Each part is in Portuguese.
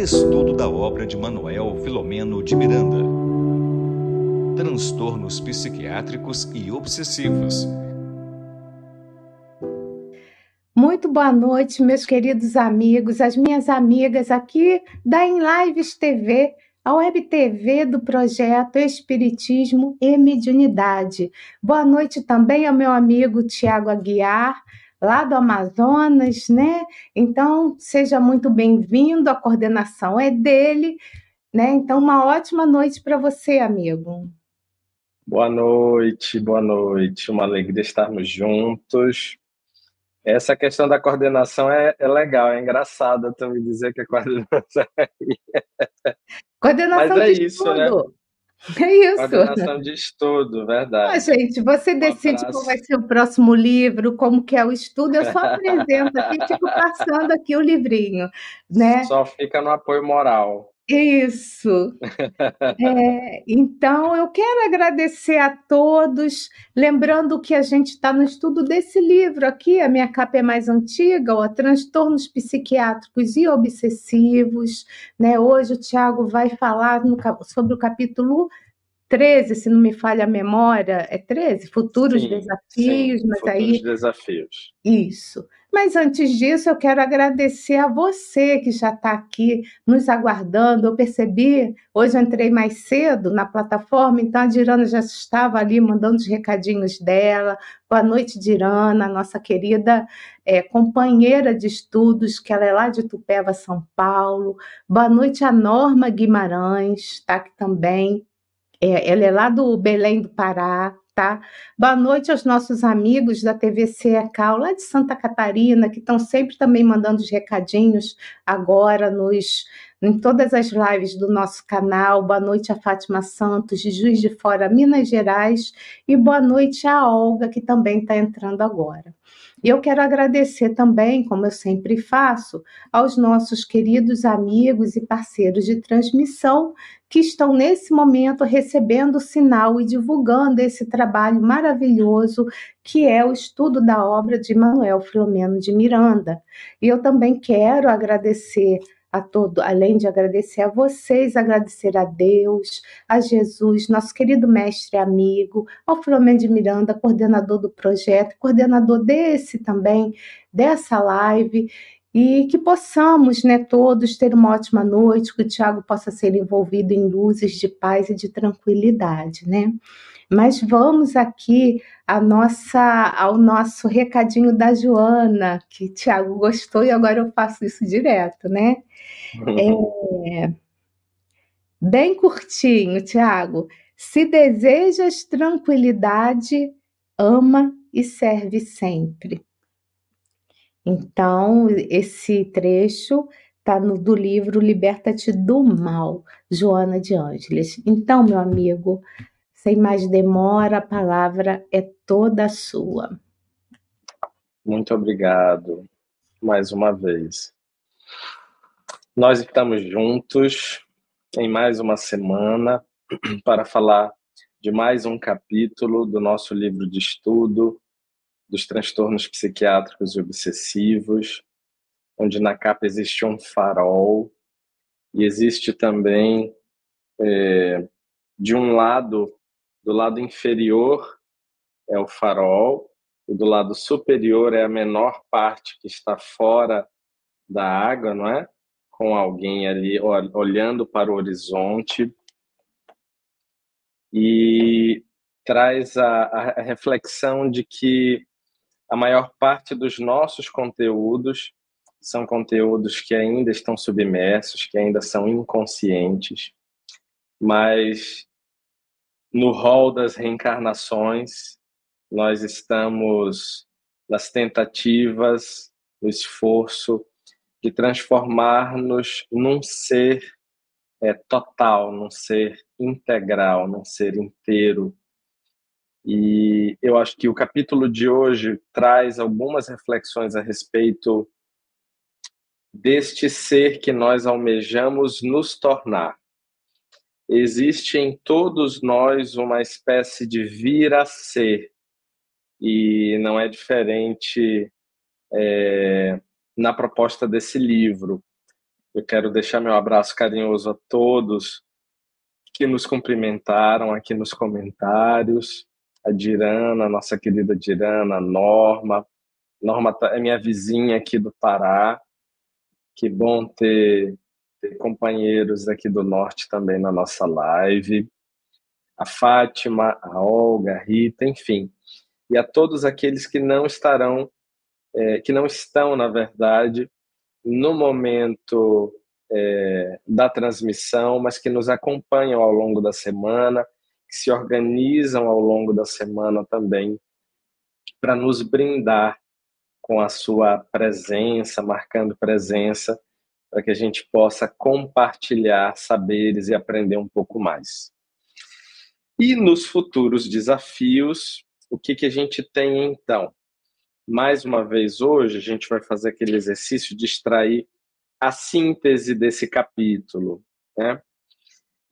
Estudo da obra de Manuel Filomeno de Miranda. Transtornos psiquiátricos e obsessivos. Muito boa noite, meus queridos amigos, as minhas amigas aqui da Em Lives TV, a web TV do projeto Espiritismo e Mediunidade. Boa noite também ao meu amigo Tiago Aguiar, lá do Amazonas, né? Então, seja muito bem-vindo, a coordenação é dele, né? Então, uma ótima noite para você, amigo. Boa noite, boa noite, uma alegria estarmos juntos. Essa questão da coordenação é, é legal, é engraçada me dizer que a coordenação é. Coordenação Mas é isso, tudo. né? É isso. Coordenação de estudo, verdade. Ah, gente, você decide qual vai ser o próximo livro, como que é o estudo, eu só apresento aqui, fico passando aqui o livrinho, né? Só fica no apoio moral. Isso. É, então, eu quero agradecer a todos, lembrando que a gente está no estudo desse livro aqui, a minha capa é mais antiga, ó, Transtornos Psiquiátricos e Obsessivos. Né? Hoje o Tiago vai falar no, sobre o capítulo 13, se não me falha a memória, é 13? Futuros sim, desafios, sim, mas futuros aí. desafios. Isso. Mas antes disso, eu quero agradecer a você que já está aqui nos aguardando. Eu percebi, hoje eu entrei mais cedo na plataforma, então a Dirana já estava ali mandando os recadinhos dela. Boa noite, Dirana, nossa querida é, companheira de estudos, que ela é lá de Tupéva, São Paulo. Boa noite a Norma Guimarães, está aqui também. É, ela é lá do Belém do Pará tá? Boa noite aos nossos amigos da TV CECAL, lá de Santa Catarina, que estão sempre também mandando os recadinhos agora nos em todas as lives do nosso canal. Boa noite a Fátima Santos, de Juiz de Fora, Minas Gerais. E boa noite a Olga, que também está entrando agora. E eu quero agradecer também, como eu sempre faço, aos nossos queridos amigos e parceiros de transmissão que estão nesse momento recebendo o sinal e divulgando esse trabalho maravilhoso que é o estudo da obra de Manuel Filomeno de Miranda. E eu também quero agradecer a todo, além de agradecer a vocês, agradecer a Deus, a Jesus, nosso querido mestre e amigo, ao Filomeno de Miranda, coordenador do projeto, coordenador desse também, dessa live, e que possamos, né, todos ter uma ótima noite, que o Tiago possa ser envolvido em luzes de paz e de tranquilidade, né? Mas vamos aqui nossa, ao nosso recadinho da Joana, que Tiago gostou e agora eu faço isso direto, né? É, bem curtinho, Tiago. Se desejas tranquilidade, ama e serve sempre. Então, esse trecho está do livro Liberta-te do Mal, Joana de Ângeles. Então, meu amigo, sem mais demora, a palavra é toda sua. Muito obrigado mais uma vez. Nós estamos juntos em mais uma semana para falar de mais um capítulo do nosso livro de estudo dos transtornos psiquiátricos e obsessivos, onde na capa existe um farol e existe também é, de um lado, do lado inferior é o farol e do lado superior é a menor parte que está fora da água, não é? Com alguém ali olhando para o horizonte e traz a, a reflexão de que a maior parte dos nossos conteúdos são conteúdos que ainda estão submersos, que ainda são inconscientes, mas no rol das reencarnações, nós estamos nas tentativas, no esforço de transformar-nos num ser é, total, num ser integral, num ser inteiro, e eu acho que o capítulo de hoje traz algumas reflexões a respeito deste ser que nós almejamos nos tornar. Existe em todos nós uma espécie de vir a ser, e não é diferente é, na proposta desse livro. Eu quero deixar meu abraço carinhoso a todos que nos cumprimentaram aqui nos comentários. A Dirana, nossa querida Dirana, a Norma. Norma tá, é minha vizinha aqui do Pará. Que bom ter, companheiros aqui do Norte também na nossa live. A Fátima, a Olga, a Rita, enfim. E a todos aqueles que não estarão, é, que não estão, na verdade, no momento é, da transmissão, mas que nos acompanham ao longo da semana, que se organizam ao longo da semana também para nos brindar com a sua presença, marcando presença, para que a gente possa compartilhar saberes e aprender um pouco mais. E nos futuros desafios, o que, que a gente tem então? mais uma vez hoje, a gente vai fazer aquele exercício de extrair a síntese desse capítulo. Né?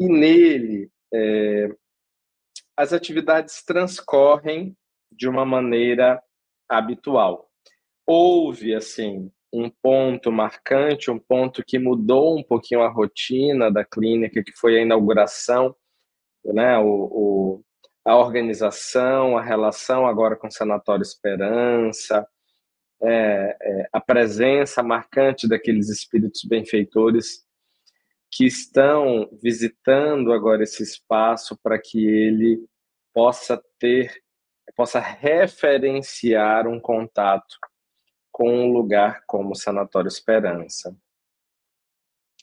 E nele, é, as atividades transcorrem de uma maneira habitual. Houve, assim, um ponto marcante, um ponto que mudou um pouquinho a rotina da clínica, que foi a inauguração, né, o, o a organização, a relação agora com o Sanatório Esperança, é, é, a presença marcante daqueles espíritos benfeitores que estão visitando agora esse espaço para que ele possa ter, possa referenciar um contato com um lugar como o Sanatório Esperança.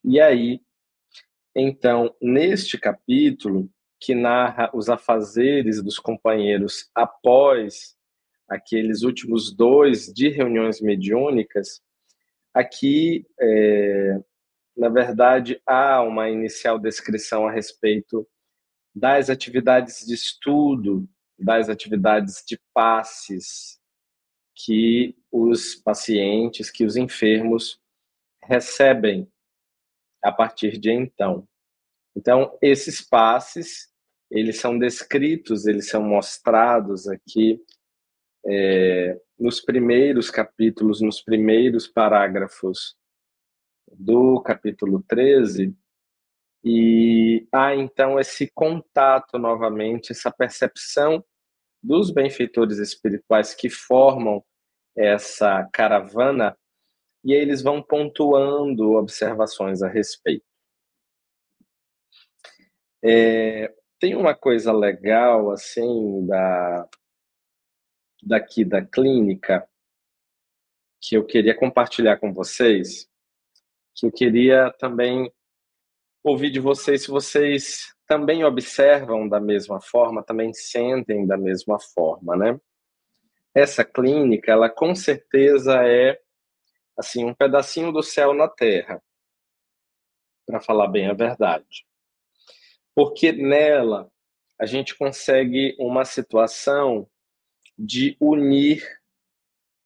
E aí, então, neste capítulo, que narra os afazeres dos companheiros após aqueles últimos dois de reuniões mediúnicas, aqui, é, na verdade, há uma inicial descrição a respeito das atividades de estudo, das atividades de passes que os pacientes, que os enfermos recebem a partir de então. Então, esses passes eles são descritos, eles são mostrados aqui é, nos primeiros capítulos, nos primeiros parágrafos do capítulo 13, e há então esse contato novamente, essa percepção dos benfeitores espirituais que formam essa caravana, e eles vão pontuando observações a respeito. É, tem uma coisa legal, assim, da, daqui da clínica, que eu queria compartilhar com vocês, que eu queria também ouvir de vocês se vocês também observam da mesma forma, também sentem da mesma forma, né? Essa clínica, ela com certeza é assim um pedacinho do céu na terra, para falar bem a verdade porque nela a gente consegue uma situação de unir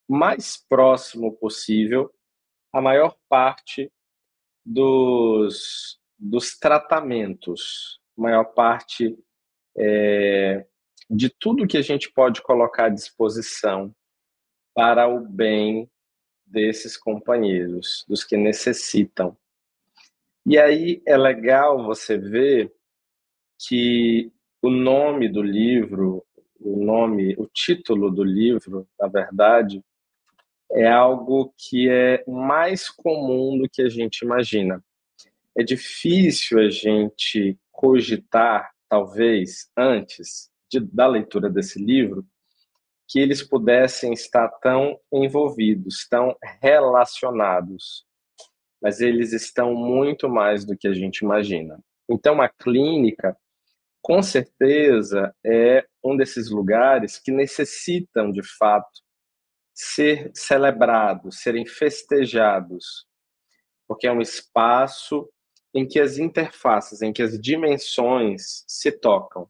mais próximo possível a maior parte dos, dos tratamentos, maior parte é, de tudo que a gente pode colocar à disposição para o bem desses companheiros, dos que necessitam. E aí é legal você ver que o nome do livro, o nome, o título do livro, na verdade, é algo que é mais comum do que a gente imagina. É difícil a gente cogitar, talvez, antes de, da leitura desse livro, que eles pudessem estar tão envolvidos, tão relacionados. Mas eles estão muito mais do que a gente imagina. Então, a clínica com certeza é um desses lugares que necessitam, de fato, ser celebrados, serem festejados, porque é um espaço em que as interfaces, em que as dimensões se tocam,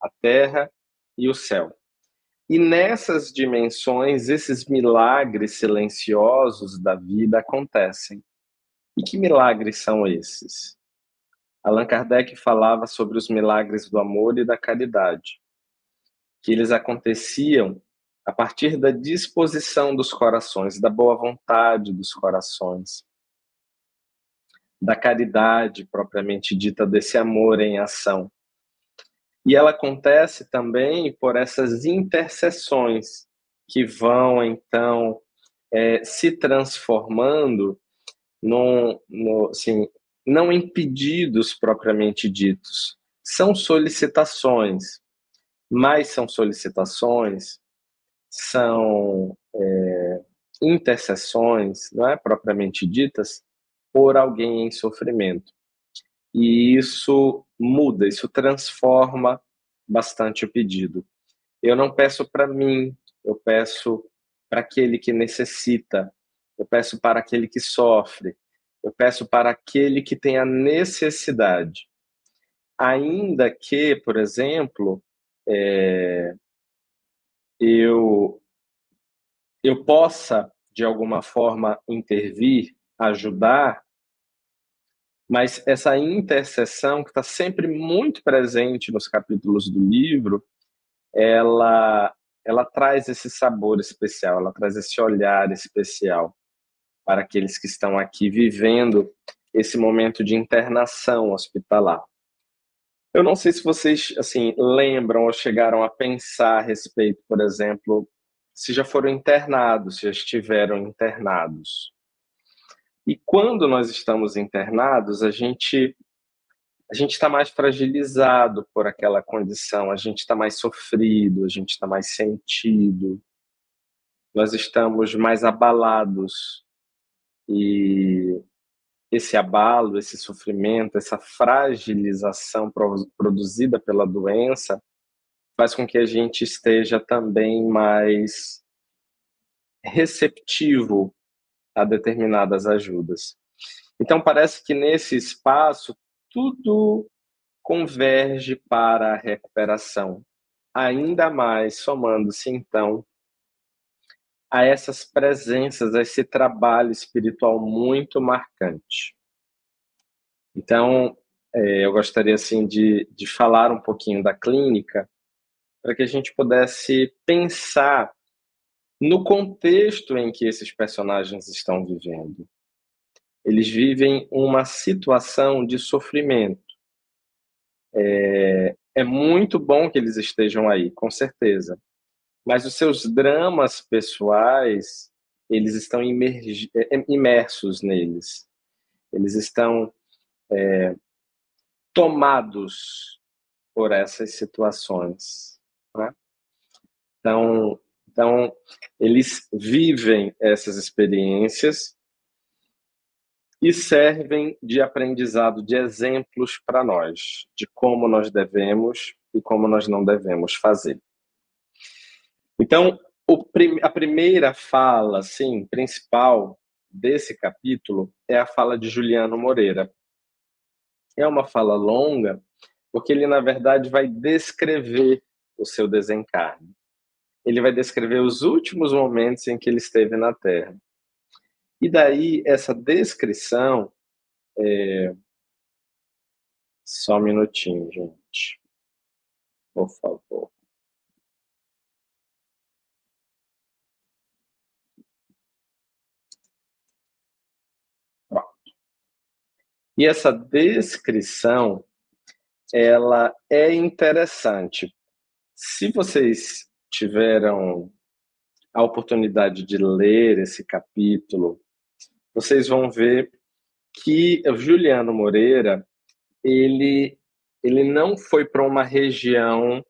a terra e o céu. E nessas dimensões, esses milagres silenciosos da vida acontecem. E que milagres são esses? Allan Kardec falava sobre os milagres do amor e da caridade, que eles aconteciam a partir da disposição dos corações, da boa vontade dos corações. Da caridade propriamente dita, desse amor em ação. E ela acontece também por essas intercessões que vão, então, é, se transformando no, no, assim, não em pedidos propriamente ditos, são solicitações, mas são solicitações, são é, intercessões, não é propriamente ditas, por alguém em sofrimento. E isso muda, isso transforma bastante o pedido. Eu não peço para mim, eu peço para aquele que necessita, eu peço para aquele que sofre, eu peço para aquele que tem a necessidade. Ainda que, por exemplo, é, eu, eu possa, de alguma forma, intervir, ajudar, mas essa intercessão, que está sempre muito presente nos capítulos do livro, ela, ela traz esse sabor especial, ela traz esse olhar especial para aqueles que estão aqui vivendo esse momento de internação hospitalar. Eu não sei se vocês assim lembram ou chegaram a pensar a respeito, por exemplo, se já foram internados, se já estiveram internados. E quando nós estamos internados, a gente a gente está mais fragilizado por aquela condição, a gente está mais sofrido, a gente está mais sentido, nós estamos mais abalados. E esse abalo, esse sofrimento, essa fragilização produzida pela doença faz com que a gente esteja também mais receptivo a determinadas ajudas. Então parece que nesse espaço tudo converge para a recuperação, ainda mais somando-se então a essas presenças, a esse trabalho espiritual muito marcante. Então, é, eu gostaria assim de, de falar um pouquinho da clínica para que a gente pudesse pensar no contexto em que esses personagens estão vivendo. Eles vivem uma situação de sofrimento. É, é muito bom que eles estejam aí, com certeza mas os seus dramas pessoais eles estão é, imersos neles eles estão é, tomados por essas situações né? então então eles vivem essas experiências e servem de aprendizado de exemplos para nós de como nós devemos e como nós não devemos fazer então, o, a primeira fala, assim, principal desse capítulo é a fala de Juliano Moreira. É uma fala longa, porque ele, na verdade, vai descrever o seu desencarne. Ele vai descrever os últimos momentos em que ele esteve na Terra. E daí, essa descrição. É... Só um minutinho, gente. Por favor. E essa descrição, ela é interessante. Se vocês tiveram a oportunidade de ler esse capítulo, vocês vão ver que o Juliano Moreira, ele, ele não foi para uma região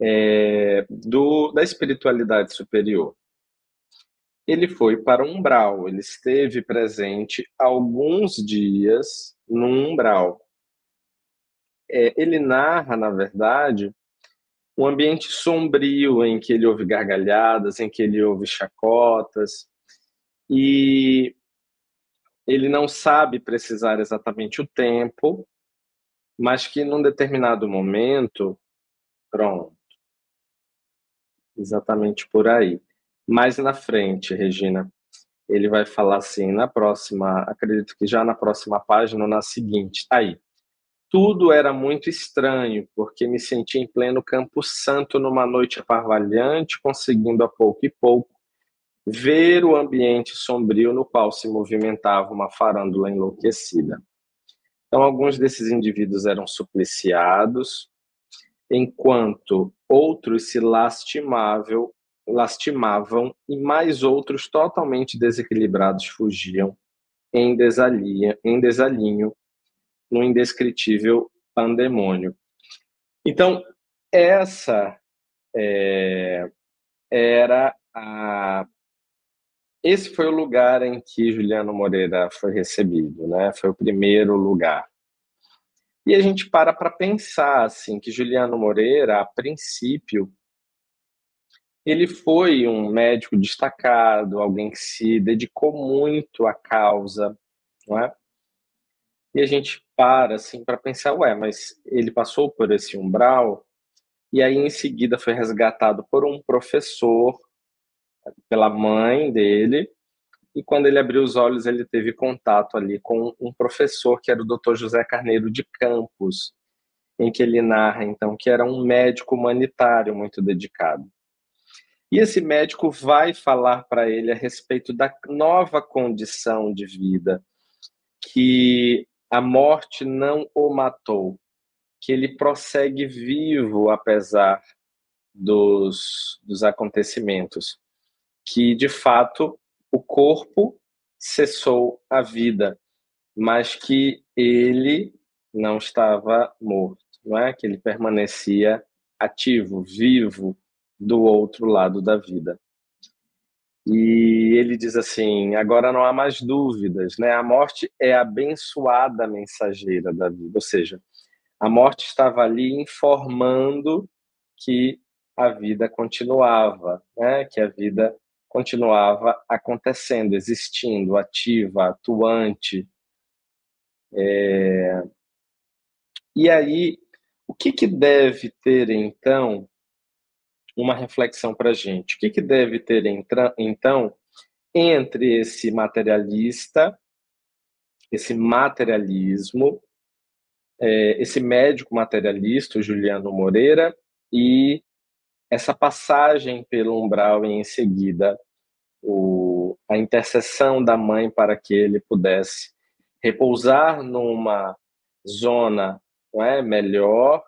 é, do, da espiritualidade superior ele foi para o umbral, ele esteve presente alguns dias no umbral. É, ele narra, na verdade, um ambiente sombrio em que ele ouve gargalhadas, em que ele ouve chacotas, e ele não sabe precisar exatamente o tempo, mas que num determinado momento, pronto, exatamente por aí. Mais na frente, Regina, ele vai falar assim, na próxima, acredito que já na próxima página ou na seguinte, aí. Tudo era muito estranho, porque me senti em pleno Campo Santo numa noite aparvalhante, conseguindo a pouco e pouco ver o ambiente sombrio no qual se movimentava uma farândula enlouquecida. Então, alguns desses indivíduos eram supliciados, enquanto outros se lastimável, lastimavam e mais outros totalmente desequilibrados fugiam em em desalinho no indescritível pandemônio. Então, essa é, era a. Esse foi o lugar em que Juliano Moreira foi recebido, né? Foi o primeiro lugar. E a gente para para pensar assim que Juliano Moreira, a princípio, ele foi um médico destacado, alguém que se dedicou muito à causa, não é? E a gente para assim para pensar, ué, mas ele passou por esse umbral e aí em seguida foi resgatado por um professor, pela mãe dele, e quando ele abriu os olhos ele teve contato ali com um professor que era o Dr. José Carneiro de Campos, em que ele narra então que era um médico humanitário muito dedicado. E esse médico vai falar para ele a respeito da nova condição de vida, que a morte não o matou, que ele prossegue vivo apesar dos, dos acontecimentos, que de fato o corpo cessou a vida, mas que ele não estava morto, não é? Que ele permanecia ativo, vivo, do outro lado da vida. E ele diz assim: agora não há mais dúvidas, né? A morte é abençoada mensageira da vida, ou seja, a morte estava ali informando que a vida continuava, né? Que a vida continuava acontecendo, existindo, ativa, atuante. É... E aí, o que, que deve ter então uma reflexão para a gente. O que, que deve ter, então, entre esse materialista, esse materialismo, é, esse médico materialista, o Juliano Moreira, e essa passagem pelo umbral e em seguida o, a intercessão da mãe para que ele pudesse repousar numa zona não é, melhor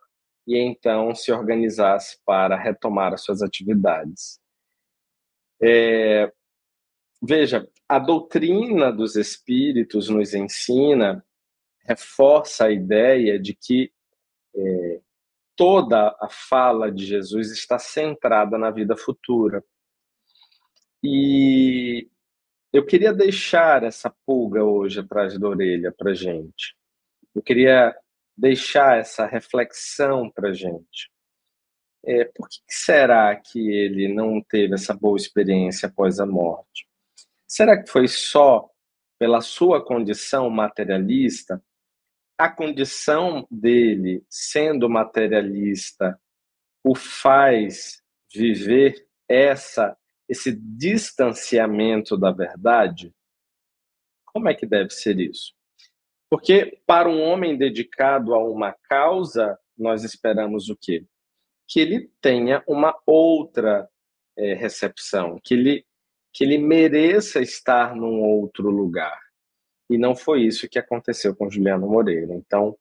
e então se organizasse para retomar as suas atividades. É, veja, a doutrina dos espíritos nos ensina, reforça a ideia de que é, toda a fala de Jesus está centrada na vida futura. E eu queria deixar essa pulga hoje atrás da orelha para gente. Eu queria deixar essa reflexão para gente. É, por que será que ele não teve essa boa experiência após a morte? Será que foi só pela sua condição materialista? A condição dele, sendo materialista, o faz viver essa esse distanciamento da verdade? Como é que deve ser isso? Porque para um homem dedicado a uma causa, nós esperamos o quê? Que ele tenha uma outra é, recepção, que ele, que ele mereça estar num outro lugar. E não foi isso que aconteceu com Juliano Moreira. Então,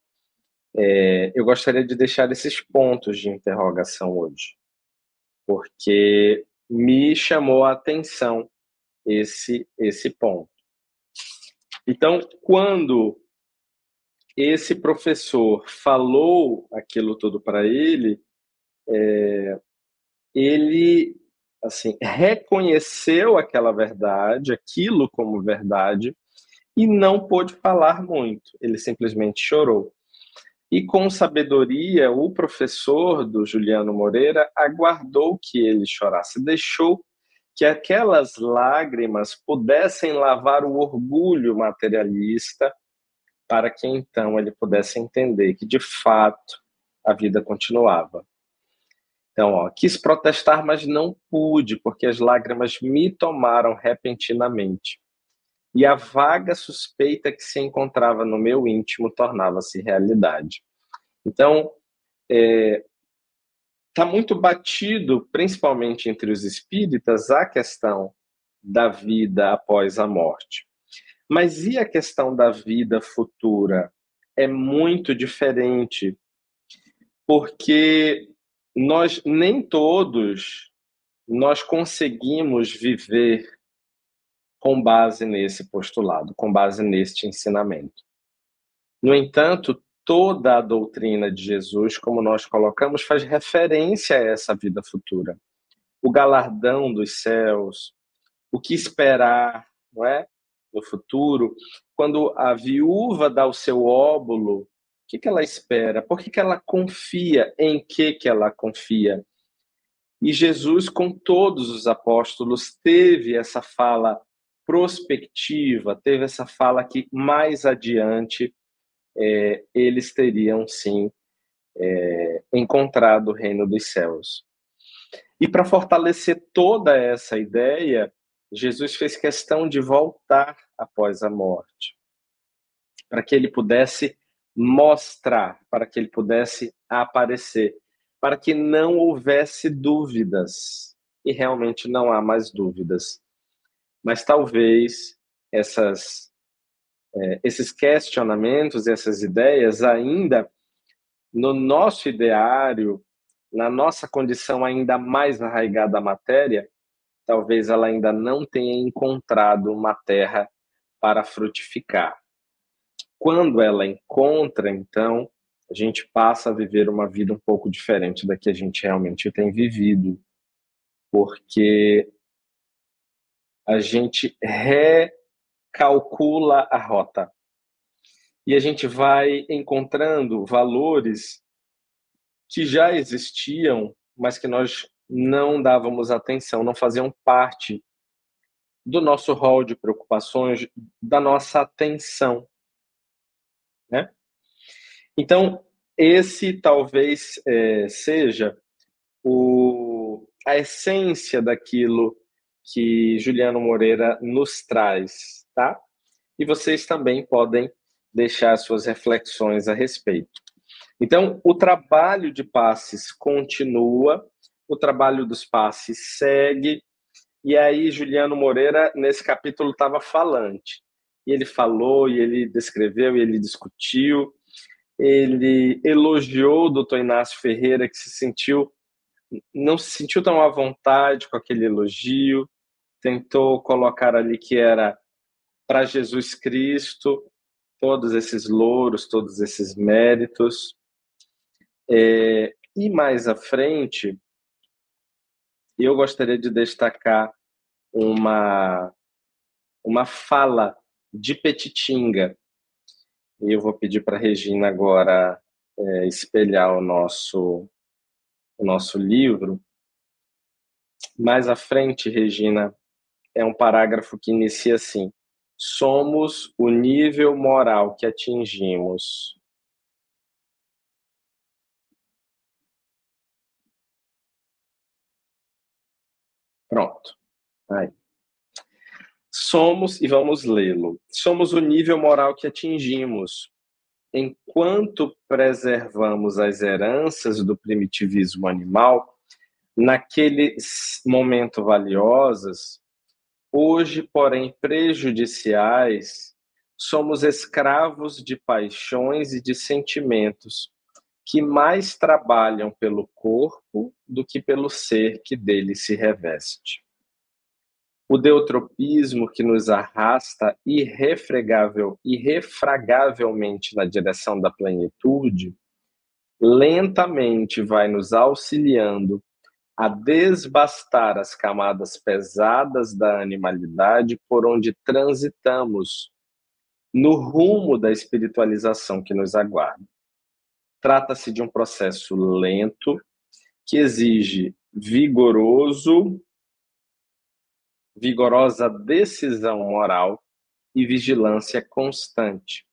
é, eu gostaria de deixar esses pontos de interrogação hoje, porque me chamou a atenção esse, esse ponto. Então, quando esse professor falou aquilo tudo para ele, é, ele assim reconheceu aquela verdade, aquilo como verdade, e não pôde falar muito. Ele simplesmente chorou. E com sabedoria, o professor do Juliano Moreira aguardou que ele chorasse, deixou que aquelas lágrimas pudessem lavar o orgulho materialista para que então ele pudesse entender que de fato a vida continuava. Então, ó, quis protestar, mas não pude, porque as lágrimas me tomaram repentinamente. E a vaga suspeita que se encontrava no meu íntimo tornava-se realidade. Então, é, está muito batido, principalmente entre os espíritas, a questão da vida após a morte. Mas e a questão da vida futura? É muito diferente, porque nós nem todos nós conseguimos viver com base nesse postulado, com base neste ensinamento. No entanto, toda a doutrina de Jesus, como nós colocamos, faz referência a essa vida futura. O galardão dos céus, o que esperar, não é? No futuro, quando a viúva dá o seu óbolo, o que, que ela espera? Por que, que ela confia? Em que, que ela confia? E Jesus, com todos os apóstolos, teve essa fala prospectiva, teve essa fala que mais adiante é, eles teriam sim é, encontrado o reino dos céus. E para fortalecer toda essa ideia, Jesus fez questão de voltar após a morte, para que ele pudesse mostrar, para que ele pudesse aparecer, para que não houvesse dúvidas. E realmente não há mais dúvidas. Mas talvez essas é, esses questionamentos, essas ideias, ainda no nosso ideário, na nossa condição ainda mais arraigada à matéria, talvez ela ainda não tenha encontrado uma terra para frutificar. Quando ela encontra, então, a gente passa a viver uma vida um pouco diferente da que a gente realmente tem vivido, porque a gente re calcula a rota. E a gente vai encontrando valores que já existiam, mas que nós não dávamos atenção, não faziam parte do nosso rol de preocupações, da nossa atenção. Né? Então, esse talvez é, seja o, a essência daquilo que Juliano Moreira nos traz tá? E vocês também podem deixar suas reflexões a respeito. Então, o trabalho de passes continua, o trabalho dos passes segue, e aí Juliano Moreira, nesse capítulo, estava falante. E ele falou, e ele descreveu, e ele discutiu, ele elogiou o doutor Inácio Ferreira, que se sentiu, não se sentiu tão à vontade com aquele elogio, tentou colocar ali que era para Jesus Cristo todos esses louros, todos esses méritos. É, e mais à frente, eu gostaria de destacar uma, uma fala de Petitinga. E eu vou pedir para a Regina agora é, espelhar o nosso, o nosso livro. Mais à frente, Regina, é um parágrafo que inicia assim: somos o nível moral que atingimos. Pronto. Aí. Somos, e vamos lê-lo, somos o nível moral que atingimos. Enquanto preservamos as heranças do primitivismo animal, naquele momento valiosas, Hoje, porém, prejudiciais, somos escravos de paixões e de sentimentos que mais trabalham pelo corpo do que pelo ser que dele se reveste. O deutropismo que nos arrasta irrefregável, irrefragavelmente na direção da plenitude, lentamente vai nos auxiliando a desbastar as camadas pesadas da animalidade por onde transitamos no rumo da espiritualização que nos aguarda. Trata-se de um processo lento que exige vigoroso vigorosa decisão moral e vigilância constante,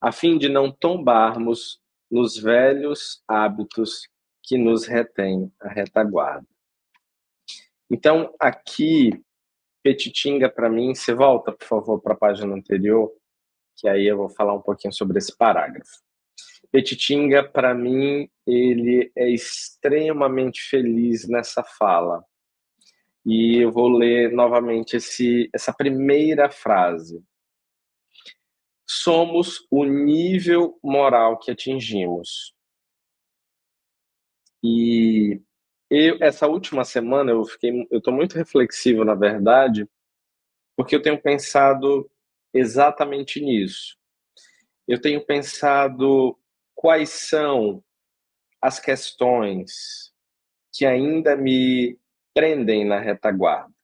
a fim de não tombarmos nos velhos hábitos que nos retém a retaguarda. Então, aqui, Petitinga, para mim, você volta, por favor, para a página anterior, que aí eu vou falar um pouquinho sobre esse parágrafo. Petitinga, para mim, ele é extremamente feliz nessa fala. E eu vou ler novamente esse, essa primeira frase. Somos o nível moral que atingimos. E eu, essa última semana eu fiquei, eu estou muito reflexivo, na verdade, porque eu tenho pensado exatamente nisso. Eu tenho pensado quais são as questões que ainda me prendem na retaguarda.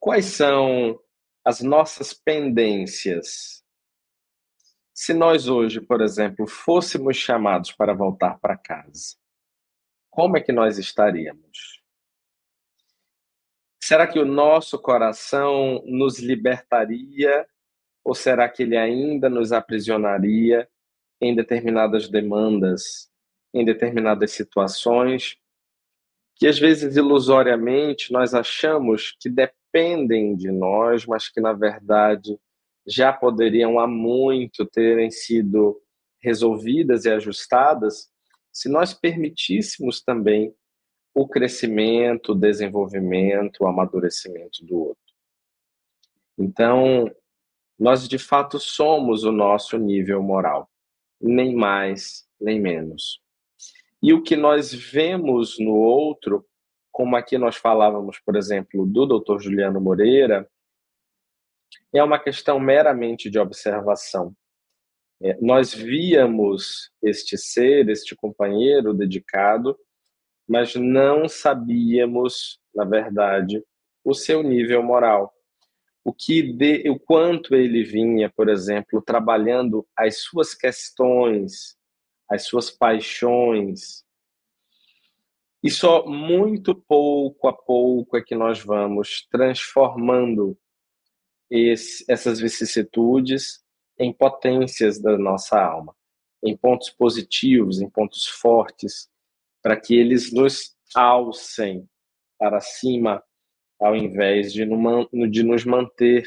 Quais são as nossas pendências? Se nós hoje, por exemplo, fôssemos chamados para voltar para casa, como é que nós estaríamos? Será que o nosso coração nos libertaria ou será que ele ainda nos aprisionaria em determinadas demandas, em determinadas situações que às vezes ilusoriamente nós achamos que dependem de nós, mas que na verdade já poderiam há muito terem sido resolvidas e ajustadas se nós permitíssemos também o crescimento, o desenvolvimento, o amadurecimento do outro. Então, nós de fato somos o nosso nível moral, nem mais, nem menos. E o que nós vemos no outro, como aqui nós falávamos, por exemplo, do Dr. Juliano Moreira, é uma questão meramente de observação. É, nós víamos este ser, este companheiro dedicado, mas não sabíamos, na verdade, o seu nível moral. O que de, o quanto ele vinha, por exemplo, trabalhando as suas questões, as suas paixões. E só muito pouco a pouco é que nós vamos transformando esse, essas vicissitudes em potências da nossa alma, em pontos positivos, em pontos fortes, para que eles nos alcem para cima, ao invés de, de nos manter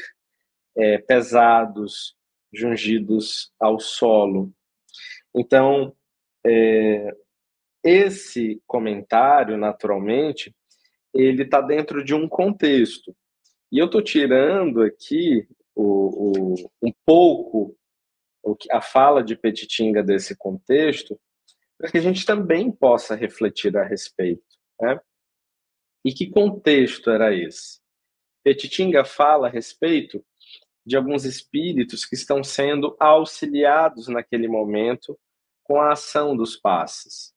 é, pesados, jungidos ao solo. Então, é, esse comentário, naturalmente, ele está dentro de um contexto. E eu estou tirando aqui o, o, um pouco a fala de Petitinga desse contexto, para que a gente também possa refletir a respeito. Né? E que contexto era esse? Petitinga fala a respeito de alguns espíritos que estão sendo auxiliados naquele momento com a ação dos passes.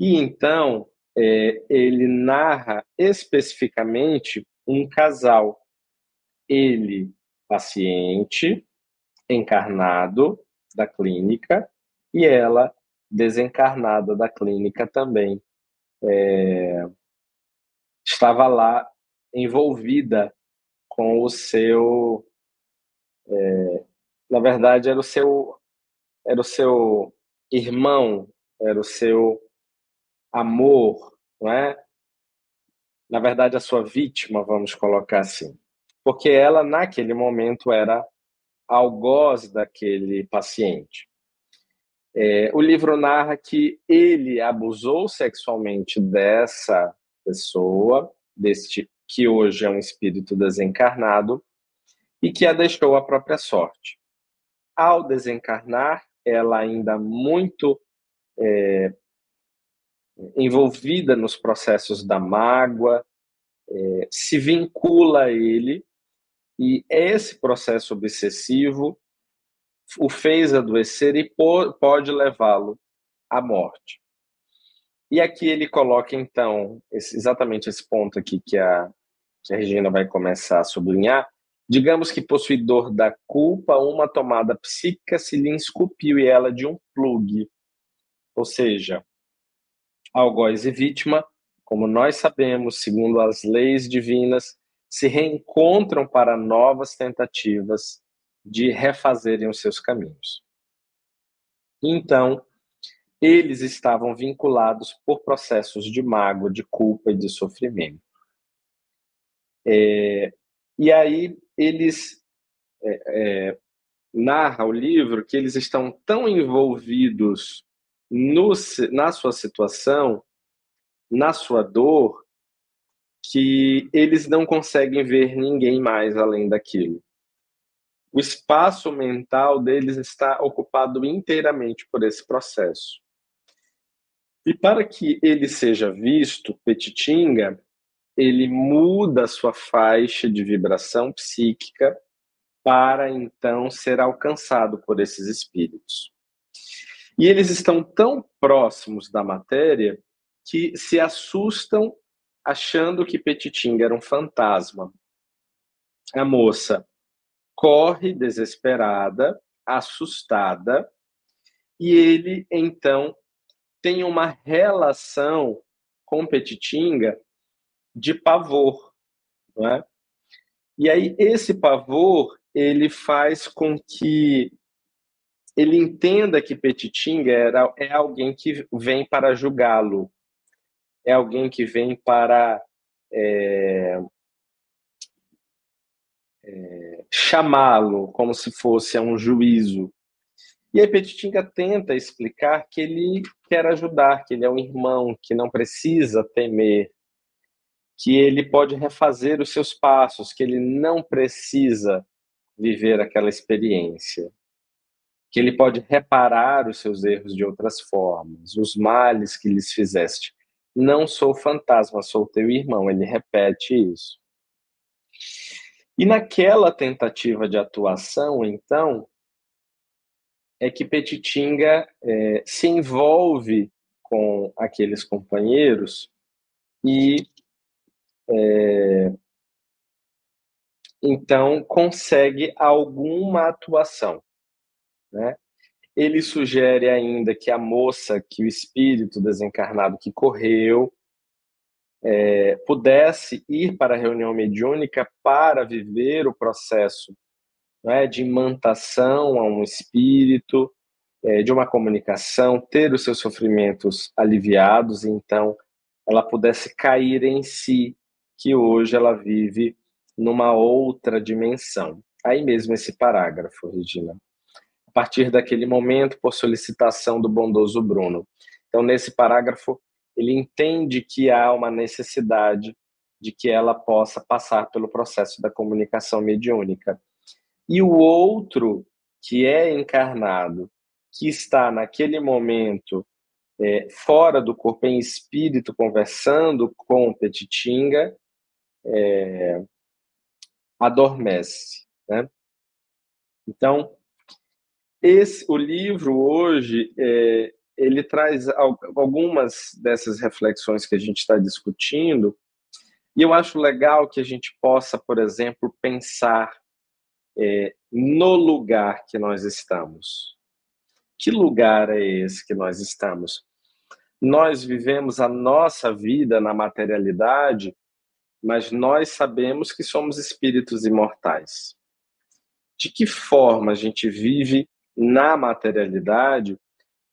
E então é, ele narra especificamente um casal, ele paciente encarnado da clínica e ela desencarnada da clínica também. É, estava lá envolvida com o seu. É, na verdade, era o seu, era o seu irmão, era o seu amor, não é? Na verdade, a sua vítima, vamos colocar assim porque ela, naquele momento, era algoz daquele paciente. É, o livro narra que ele abusou sexualmente dessa pessoa, deste que hoje é um espírito desencarnado, e que a deixou à própria sorte. Ao desencarnar, ela ainda muito é, envolvida nos processos da mágoa, é, se vincula a ele e esse processo obsessivo o fez adoecer e pode levá-lo à morte. E aqui ele coloca, então, esse, exatamente esse ponto aqui que a, que a Regina vai começar a sublinhar. Digamos que possuidor da culpa, uma tomada psíquica se lhe esculpiu e ela de um plugue. Ou seja, algoz e vítima, como nós sabemos, segundo as leis divinas, se reencontram para novas tentativas de refazerem os seus caminhos. Então, eles estavam vinculados por processos de mágoa, de culpa e de sofrimento. É, e aí eles é, é, narra o livro que eles estão tão envolvidos no, na sua situação, na sua dor, que eles não conseguem ver ninguém mais além daquilo. O espaço mental deles está ocupado inteiramente por esse processo. E para que ele seja visto, Petitinga, ele muda a sua faixa de vibração psíquica para então ser alcançado por esses espíritos. E eles estão tão próximos da matéria que se assustam achando que Petitinga era um fantasma. A moça corre desesperada, assustada, e ele então tem uma relação com Petitinga de pavor, não é? E aí esse pavor ele faz com que ele entenda que Petitinga era, é alguém que vem para julgá-lo, é alguém que vem para é, é, chamá-lo como se fosse a um juízo. E aí Petitinga tenta explicar que ele quer ajudar, que ele é um irmão, que não precisa temer, que ele pode refazer os seus passos, que ele não precisa viver aquela experiência, que ele pode reparar os seus erros de outras formas, os males que lhes fizeste. Não sou fantasma, sou teu irmão. Ele repete isso. E naquela tentativa de atuação, então, é que Petitinga é, se envolve com aqueles companheiros e é, então consegue alguma atuação. Né? Ele sugere ainda que a moça, que o espírito desencarnado que correu, é, pudesse ir para a reunião mediúnica para viver o processo né, de imantação a um espírito, é, de uma comunicação, ter os seus sofrimentos aliviados, então ela pudesse cair em si, que hoje ela vive numa outra dimensão. Aí mesmo esse parágrafo, Regina partir daquele momento, por solicitação do bondoso Bruno. Então, nesse parágrafo, ele entende que há uma necessidade de que ela possa passar pelo processo da comunicação mediúnica. E o outro, que é encarnado, que está naquele momento é, fora do corpo, em espírito, conversando com Petitinga, é, adormece. Né? Então, esse, o livro hoje, é, ele traz algumas dessas reflexões que a gente está discutindo, e eu acho legal que a gente possa, por exemplo, pensar é, no lugar que nós estamos. Que lugar é esse que nós estamos? Nós vivemos a nossa vida na materialidade, mas nós sabemos que somos espíritos imortais. De que forma a gente vive na materialidade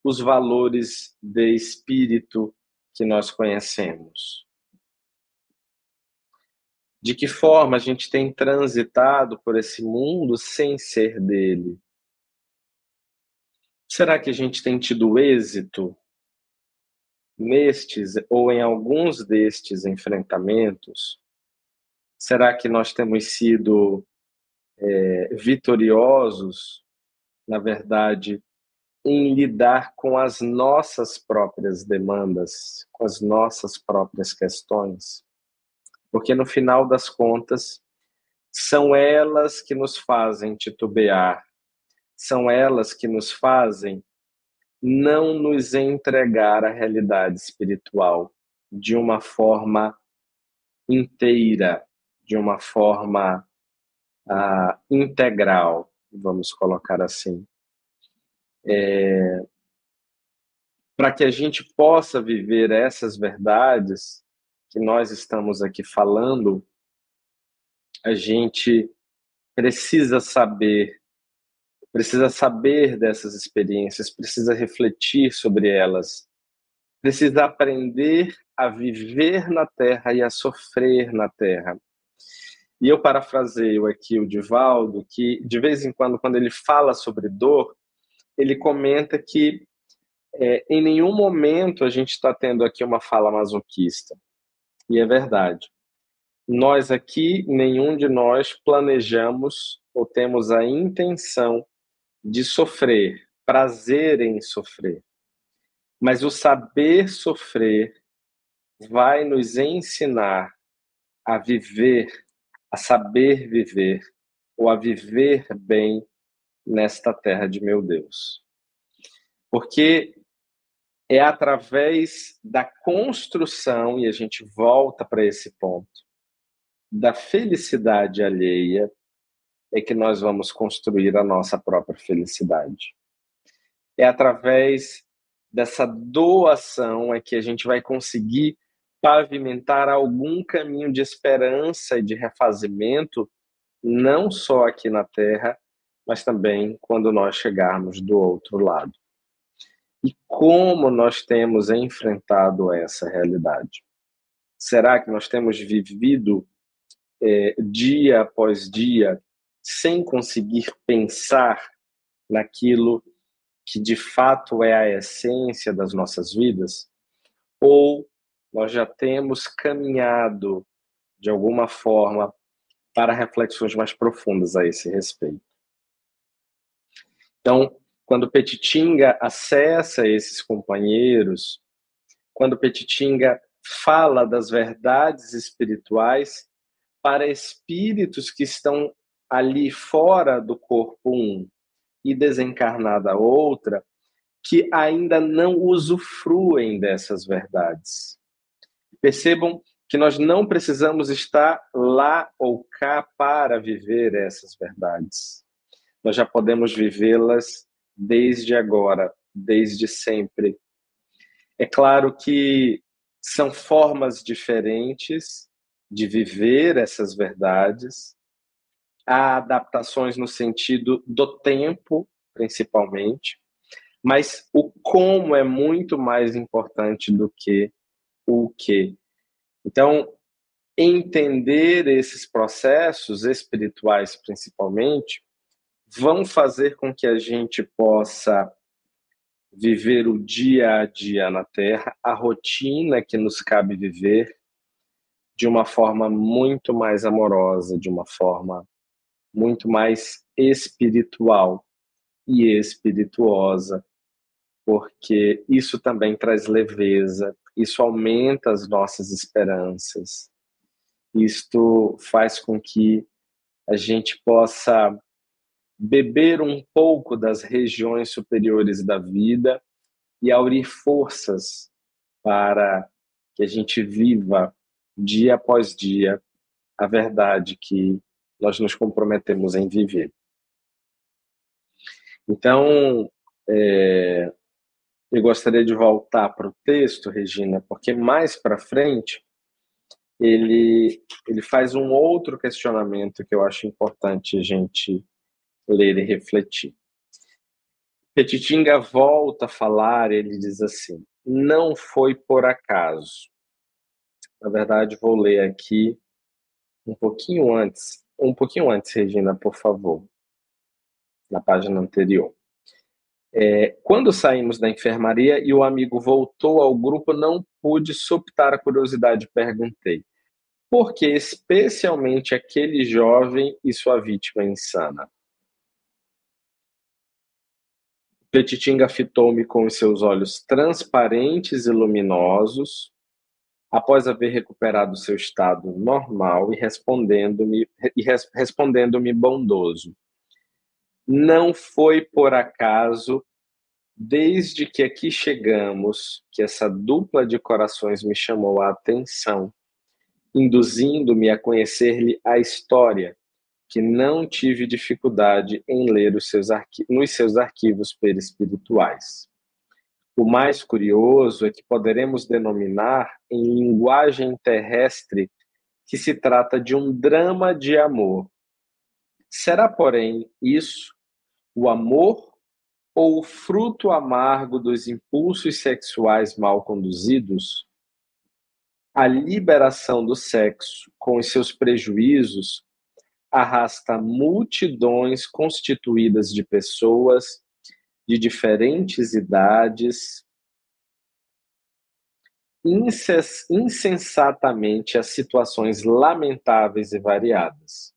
os valores de espírito que nós conhecemos. De que forma a gente tem transitado por esse mundo sem ser dele? Será que a gente tem tido êxito nestes ou em alguns destes enfrentamentos? Será que nós temos sido é, vitoriosos na verdade, em lidar com as nossas próprias demandas, com as nossas próprias questões. Porque no final das contas, são elas que nos fazem titubear, são elas que nos fazem não nos entregar à realidade espiritual de uma forma inteira, de uma forma uh, integral vamos colocar assim. É, para que a gente possa viver essas verdades que nós estamos aqui falando, a gente precisa saber, precisa saber dessas experiências, precisa refletir sobre elas, precisa aprender a viver na Terra e a sofrer na Terra. E eu parafraseio aqui o Divaldo, que de vez em quando, quando ele fala sobre dor, ele comenta que é, em nenhum momento a gente está tendo aqui uma fala masoquista. E é verdade. nós aqui, nenhum de nós planejamos ou temos a intenção de sofrer, prazer em sofrer. Mas o saber sofrer vai nos ensinar a viver, a saber viver, ou a viver bem nesta terra de meu Deus. Porque é através da construção, e a gente volta para esse ponto, da felicidade alheia, é que nós vamos construir a nossa própria felicidade. É através dessa doação é que a gente vai conseguir pavimentar algum caminho de esperança e de refazimento, não só aqui na Terra, mas também quando nós chegarmos do outro lado e como nós temos enfrentado essa realidade. Será que nós temos vivido é, dia após dia sem conseguir pensar naquilo que de fato é a essência das nossas vidas? Ou nós já temos caminhado de alguma forma para reflexões mais profundas a esse respeito? Então, quando Petitinga acessa esses companheiros, quando Petitinga fala das verdades espirituais para espíritos que estão ali fora do corpo um e desencarnada outra, que ainda não usufruem dessas verdades. Percebam que nós não precisamos estar lá ou cá para viver essas verdades. Nós já podemos vivê-las desde agora, desde sempre. É claro que são formas diferentes de viver essas verdades, há adaptações no sentido do tempo, principalmente, mas o como é muito mais importante do que o que. Então, entender esses processos espirituais, principalmente, vão fazer com que a gente possa viver o dia a dia na Terra, a rotina que nos cabe viver, de uma forma muito mais amorosa, de uma forma muito mais espiritual e espirituosa, porque isso também traz leveza, isso aumenta as nossas esperanças, isto faz com que a gente possa beber um pouco das regiões superiores da vida e aurir forças para que a gente viva dia após dia a verdade que nós nos comprometemos em viver. Então, é, eu gostaria de voltar para o texto, Regina, porque mais para frente ele, ele faz um outro questionamento que eu acho importante a gente ler e refletir. Petitinga volta a falar, ele diz assim: não foi por acaso. Na verdade, vou ler aqui um pouquinho antes, um pouquinho antes, Regina, por favor, na página anterior. É, quando saímos da enfermaria e o amigo voltou ao grupo, não pude suptar a curiosidade. Perguntei: por que especialmente aquele jovem e sua vítima insana? Petitinga fitou-me com os seus olhos transparentes e luminosos, após haver recuperado seu estado normal e respondendo-me res, respondendo-me bondoso. Não foi por acaso, desde que aqui chegamos, que essa dupla de corações me chamou a atenção, induzindo-me a conhecer-lhe a história que não tive dificuldade em ler os seus nos seus arquivos perispirituais. O mais curioso é que poderemos denominar em linguagem terrestre que se trata de um drama de amor. Será, porém, isso o amor ou o fruto amargo dos impulsos sexuais mal conduzidos? A liberação do sexo, com os seus prejuízos, arrasta multidões constituídas de pessoas de diferentes idades insensatamente a situações lamentáveis e variadas,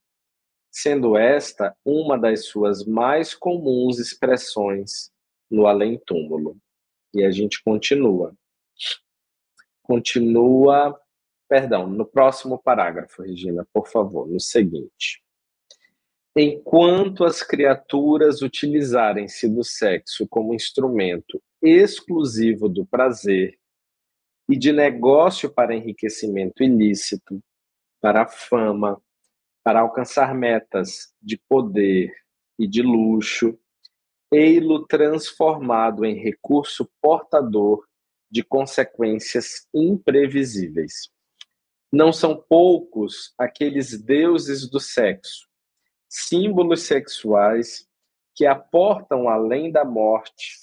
sendo esta uma das suas mais comuns expressões no além-túmulo. E a gente continua. Continua, perdão, no próximo parágrafo, Regina, por favor, no seguinte. Enquanto as criaturas utilizarem-se do sexo como instrumento exclusivo do prazer e de negócio para enriquecimento ilícito, para fama, para alcançar metas de poder e de luxo, ei-lo transformado em recurso portador de consequências imprevisíveis. Não são poucos aqueles deuses do sexo, símbolos sexuais que aportam além da morte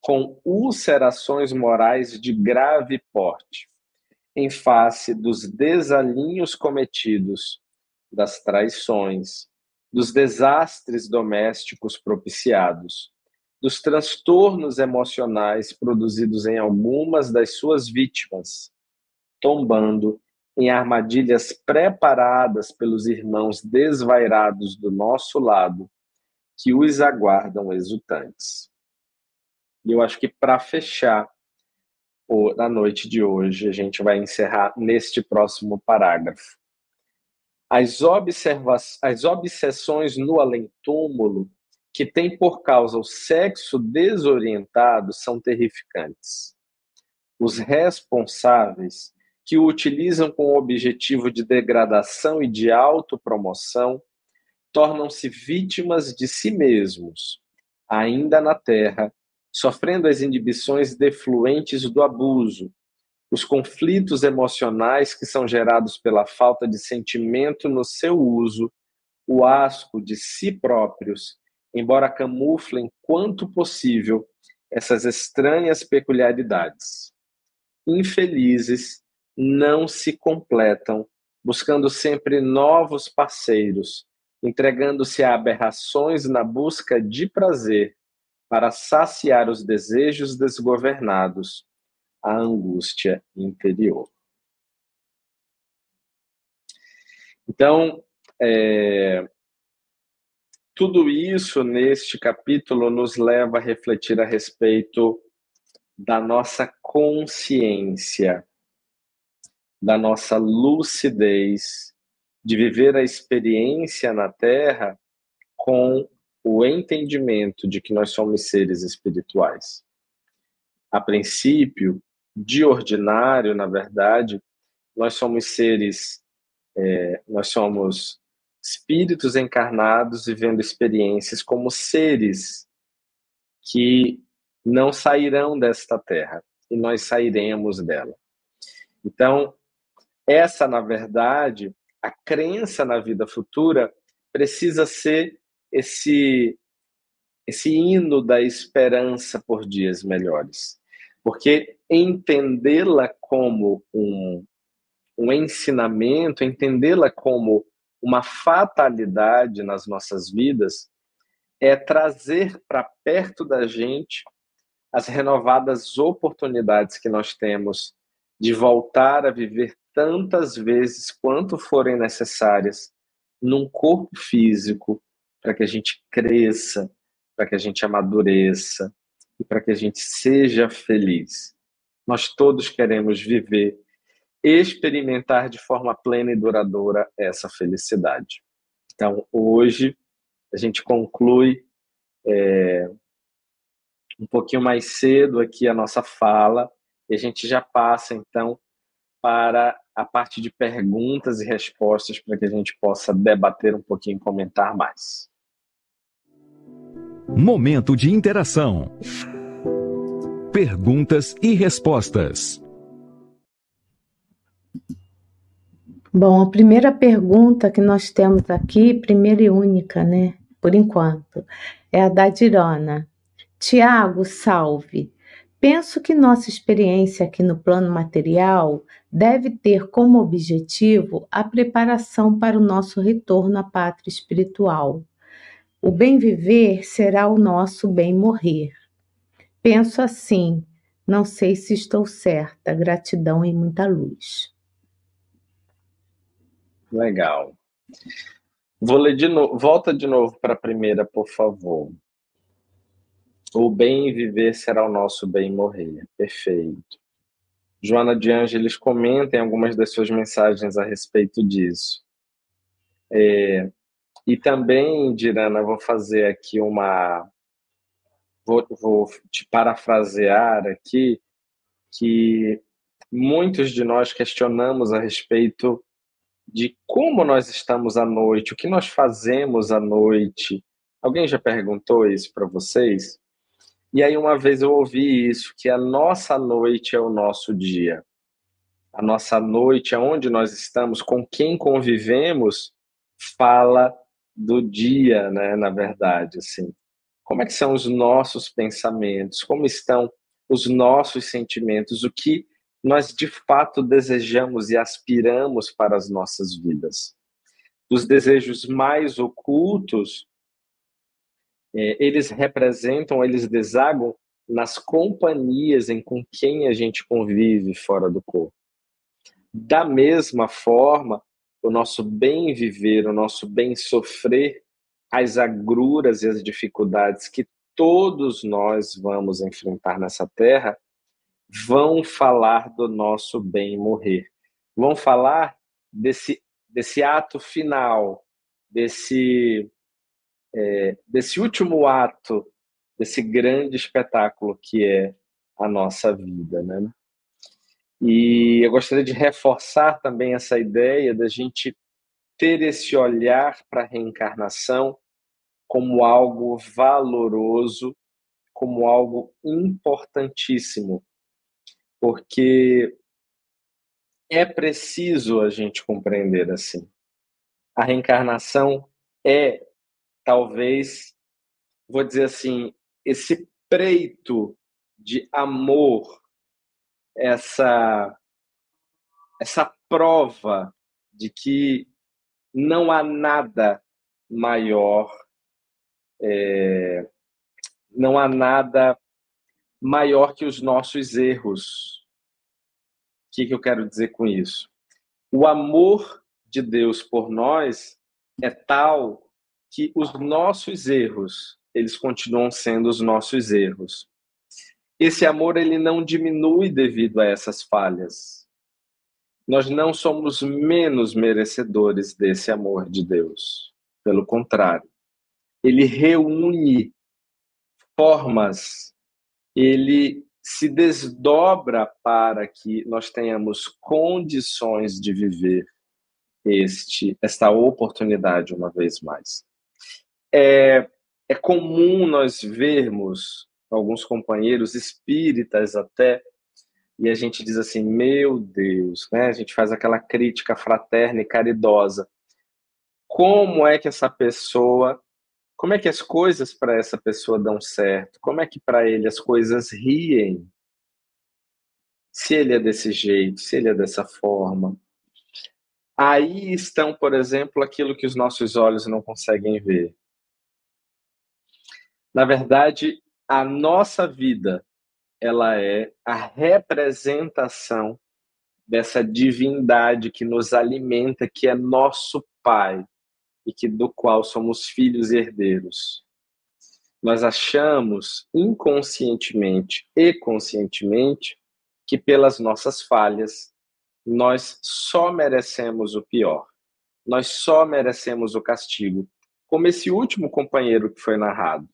com ulcerações morais de grave porte, em face dos desalinhos cometidos, das traições, dos desastres domésticos propiciados, dos transtornos emocionais produzidos em algumas das suas vítimas, tombando em armadilhas preparadas pelos irmãos desvairados do nosso lado, que os aguardam exultantes. E eu acho que para fechar na noite de hoje, a gente vai encerrar neste próximo parágrafo. As, observa as obsessões no além-túmulo, que têm por causa o sexo desorientado, são terrificantes. Os responsáveis, que o utilizam com o objetivo de degradação e de autopromoção, tornam-se vítimas de si mesmos, ainda na terra, sofrendo as inibições defluentes do abuso, os conflitos emocionais que são gerados pela falta de sentimento no seu uso, o asco de si próprios, embora camuflem quanto possível essas estranhas peculiaridades. Infelizes, não se completam, buscando sempre novos parceiros, entregando-se a aberrações na busca de prazer, para saciar os desejos desgovernados, a angústia interior. Então, é, tudo isso neste capítulo nos leva a refletir a respeito da nossa consciência, da nossa lucidez, de viver a experiência na Terra com o entendimento de que nós somos seres espirituais. A princípio, de ordinário, na verdade, nós somos seres, é, nós somos espíritos encarnados vivendo experiências como seres que não sairão desta terra e nós sairemos dela. Então, essa, na verdade, a crença na vida futura precisa ser esse esse hino da esperança por dias melhores. Porque entendê-la como um, um ensinamento, entendê-la como uma fatalidade nas nossas vidas, é trazer para perto da gente as renovadas oportunidades que nós temos de voltar a viver tantas vezes quanto forem necessárias num corpo físico para que a gente cresça, para que a gente amadureça e para que a gente seja feliz. Nós todos queremos viver, experimentar de forma plena e duradoura essa felicidade. Então, hoje, a gente conclui é, um pouquinho mais cedo aqui a nossa fala e a gente já passa, então, para a parte de perguntas e respostas para que a gente possa debater um pouquinho e comentar mais. Momento de interação. Perguntas e respostas. Bom, a primeira pergunta que nós temos aqui, primeira e única, né? Por enquanto, é a da Dirona. Tiago, salve. Penso que nossa experiência aqui no plano material deve ter como objetivo a preparação para o nosso retorno à pátria espiritual. O bem viver será o nosso bem morrer. Penso assim: Não sei se estou certa. Gratidão e muita luz. Legal. Vou ler de novo. Volta de novo para a primeira, por favor. O bem viver será o nosso bem morrer. Perfeito. Joana de Ângeles comenta em algumas das suas mensagens a respeito disso. É, e também, Dirana, vou fazer aqui uma. Vou, vou te parafrasear aqui, que muitos de nós questionamos a respeito de como nós estamos à noite, o que nós fazemos à noite. Alguém já perguntou isso para vocês? E aí uma vez eu ouvi isso, que a nossa noite é o nosso dia. A nossa noite, aonde nós estamos, com quem convivemos, fala do dia, né, na verdade, assim. Como é que são os nossos pensamentos? Como estão os nossos sentimentos? O que nós de fato desejamos e aspiramos para as nossas vidas? Os desejos mais ocultos eles representam, eles desagam nas companhias em com quem a gente convive fora do corpo. Da mesma forma, o nosso bem viver, o nosso bem sofrer, as agruras e as dificuldades que todos nós vamos enfrentar nessa terra, vão falar do nosso bem morrer. Vão falar desse, desse ato final, desse é, desse último ato, desse grande espetáculo que é a nossa vida, né? E eu gostaria de reforçar também essa ideia da gente ter esse olhar para a reencarnação como algo valoroso, como algo importantíssimo, porque é preciso a gente compreender assim. A reencarnação é talvez, vou dizer assim, esse preito de amor, essa essa prova de que não há nada maior, é, não há nada maior que os nossos erros. O que, que eu quero dizer com isso? O amor de Deus por nós é tal que os nossos erros, eles continuam sendo os nossos erros. Esse amor ele não diminui devido a essas falhas. Nós não somos menos merecedores desse amor de Deus. Pelo contrário, ele reúne formas, ele se desdobra para que nós tenhamos condições de viver este esta oportunidade uma vez mais. É, é comum nós vermos alguns companheiros espíritas até e a gente diz assim, meu Deus, né? A gente faz aquela crítica fraterna e caridosa. Como é que essa pessoa, como é que as coisas para essa pessoa dão certo? Como é que para ele as coisas riem? Se ele é desse jeito, se ele é dessa forma. Aí estão, por exemplo, aquilo que os nossos olhos não conseguem ver. Na verdade, a nossa vida ela é a representação dessa divindade que nos alimenta, que é nosso Pai e que do qual somos filhos e herdeiros. Nós achamos inconscientemente e conscientemente que pelas nossas falhas nós só merecemos o pior. Nós só merecemos o castigo, como esse último companheiro que foi narrado.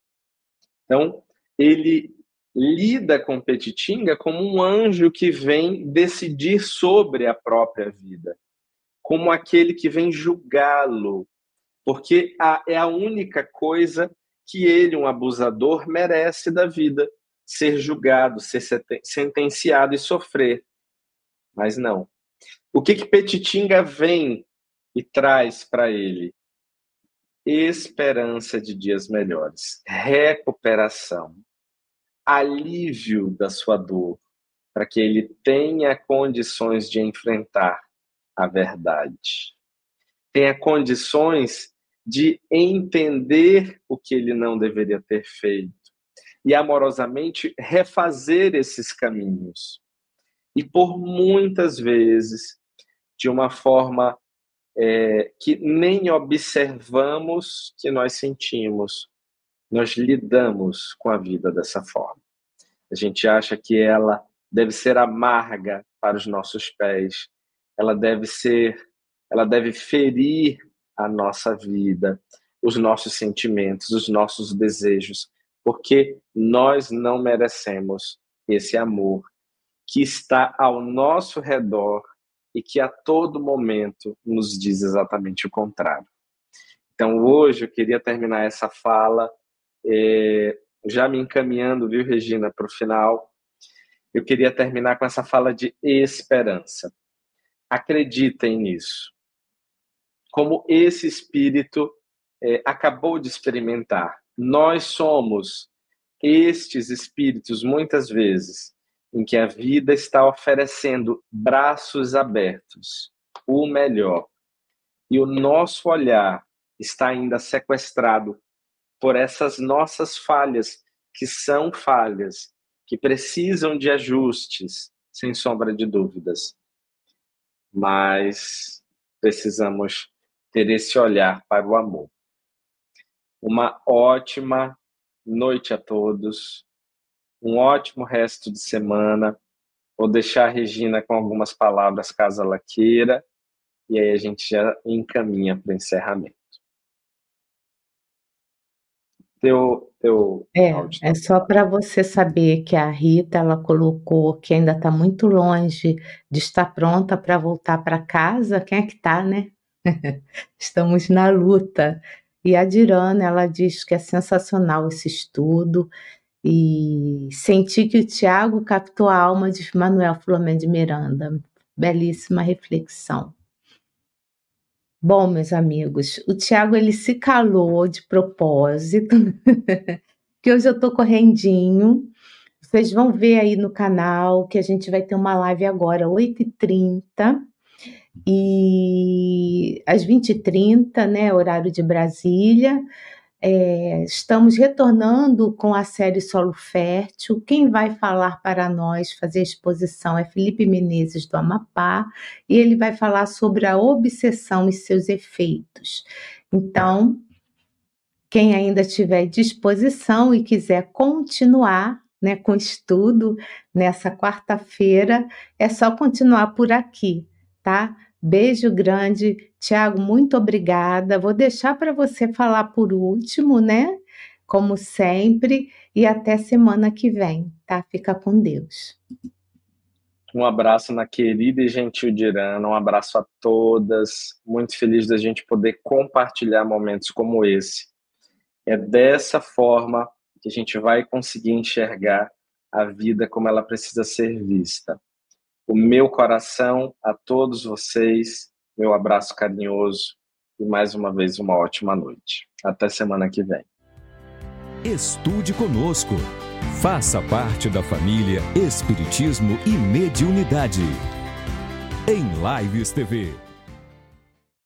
Então, ele lida com Petitinga como um anjo que vem decidir sobre a própria vida, como aquele que vem julgá-lo, porque a, é a única coisa que ele, um abusador, merece da vida, ser julgado, ser sentenciado e sofrer. Mas não. O que que Petitinga vem e traz para ele? Esperança de dias melhores, recuperação, alívio da sua dor, para que ele tenha condições de enfrentar a verdade, tenha condições de entender o que ele não deveria ter feito, e amorosamente refazer esses caminhos. E por muitas vezes, de uma forma é, que nem observamos que nós sentimos, nós lidamos com a vida dessa forma. A gente acha que ela deve ser amarga para os nossos pés, ela deve ser, ela deve ferir a nossa vida, os nossos sentimentos, os nossos desejos, porque nós não merecemos esse amor que está ao nosso redor e que a todo momento nos diz exatamente o contrário. Então, hoje eu queria terminar essa fala, eh, já me encaminhando, viu, Regina, para o final. Eu queria terminar com essa fala de esperança. Acreditem nisso. Como esse espírito eh, acabou de experimentar, nós somos estes espíritos, muitas vezes, em que a vida está oferecendo braços abertos, o melhor, e o nosso olhar está ainda sequestrado por essas nossas falhas, que são falhas, que precisam de ajustes, sem sombra de dúvidas. Mas precisamos ter esse olhar para o amor. Uma ótima noite a todos um ótimo resto de semana. Vou deixar a Regina com algumas palavras, caso ela queira, e aí a gente já encaminha para o encerramento. Teu, teu é, é só para você saber que a Rita ela colocou que ainda está muito longe de estar pronta para voltar para casa. Quem é que está, né? Estamos na luta. E a Dirana, ela diz que é sensacional esse estudo, e senti que o Tiago captou a alma de Manuel Flamengo de Miranda. Belíssima reflexão. Bom, meus amigos, o Tiago ele se calou de propósito, que hoje eu tô correndinho. Vocês vão ver aí no canal que a gente vai ter uma live agora, 8h30 e às 20h30, né, horário de Brasília. É, estamos retornando com a série Solo Fértil. Quem vai falar para nós, fazer a exposição, é Felipe Menezes do Amapá, e ele vai falar sobre a obsessão e seus efeitos. Então, quem ainda tiver disposição e quiser continuar né, com estudo nessa quarta-feira, é só continuar por aqui, tá? Beijo grande, Tiago, muito obrigada. Vou deixar para você falar por último, né? Como sempre, e até semana que vem, tá? Fica com Deus. Um abraço na querida e gentil Dirana, um abraço a todas. Muito feliz da gente poder compartilhar momentos como esse. É dessa forma que a gente vai conseguir enxergar a vida como ela precisa ser vista o meu coração a todos vocês, meu abraço carinhoso e mais uma vez uma ótima noite. Até semana que vem. Estude conosco. Faça parte da família Espiritismo e Mediunidade. Em Lives TV.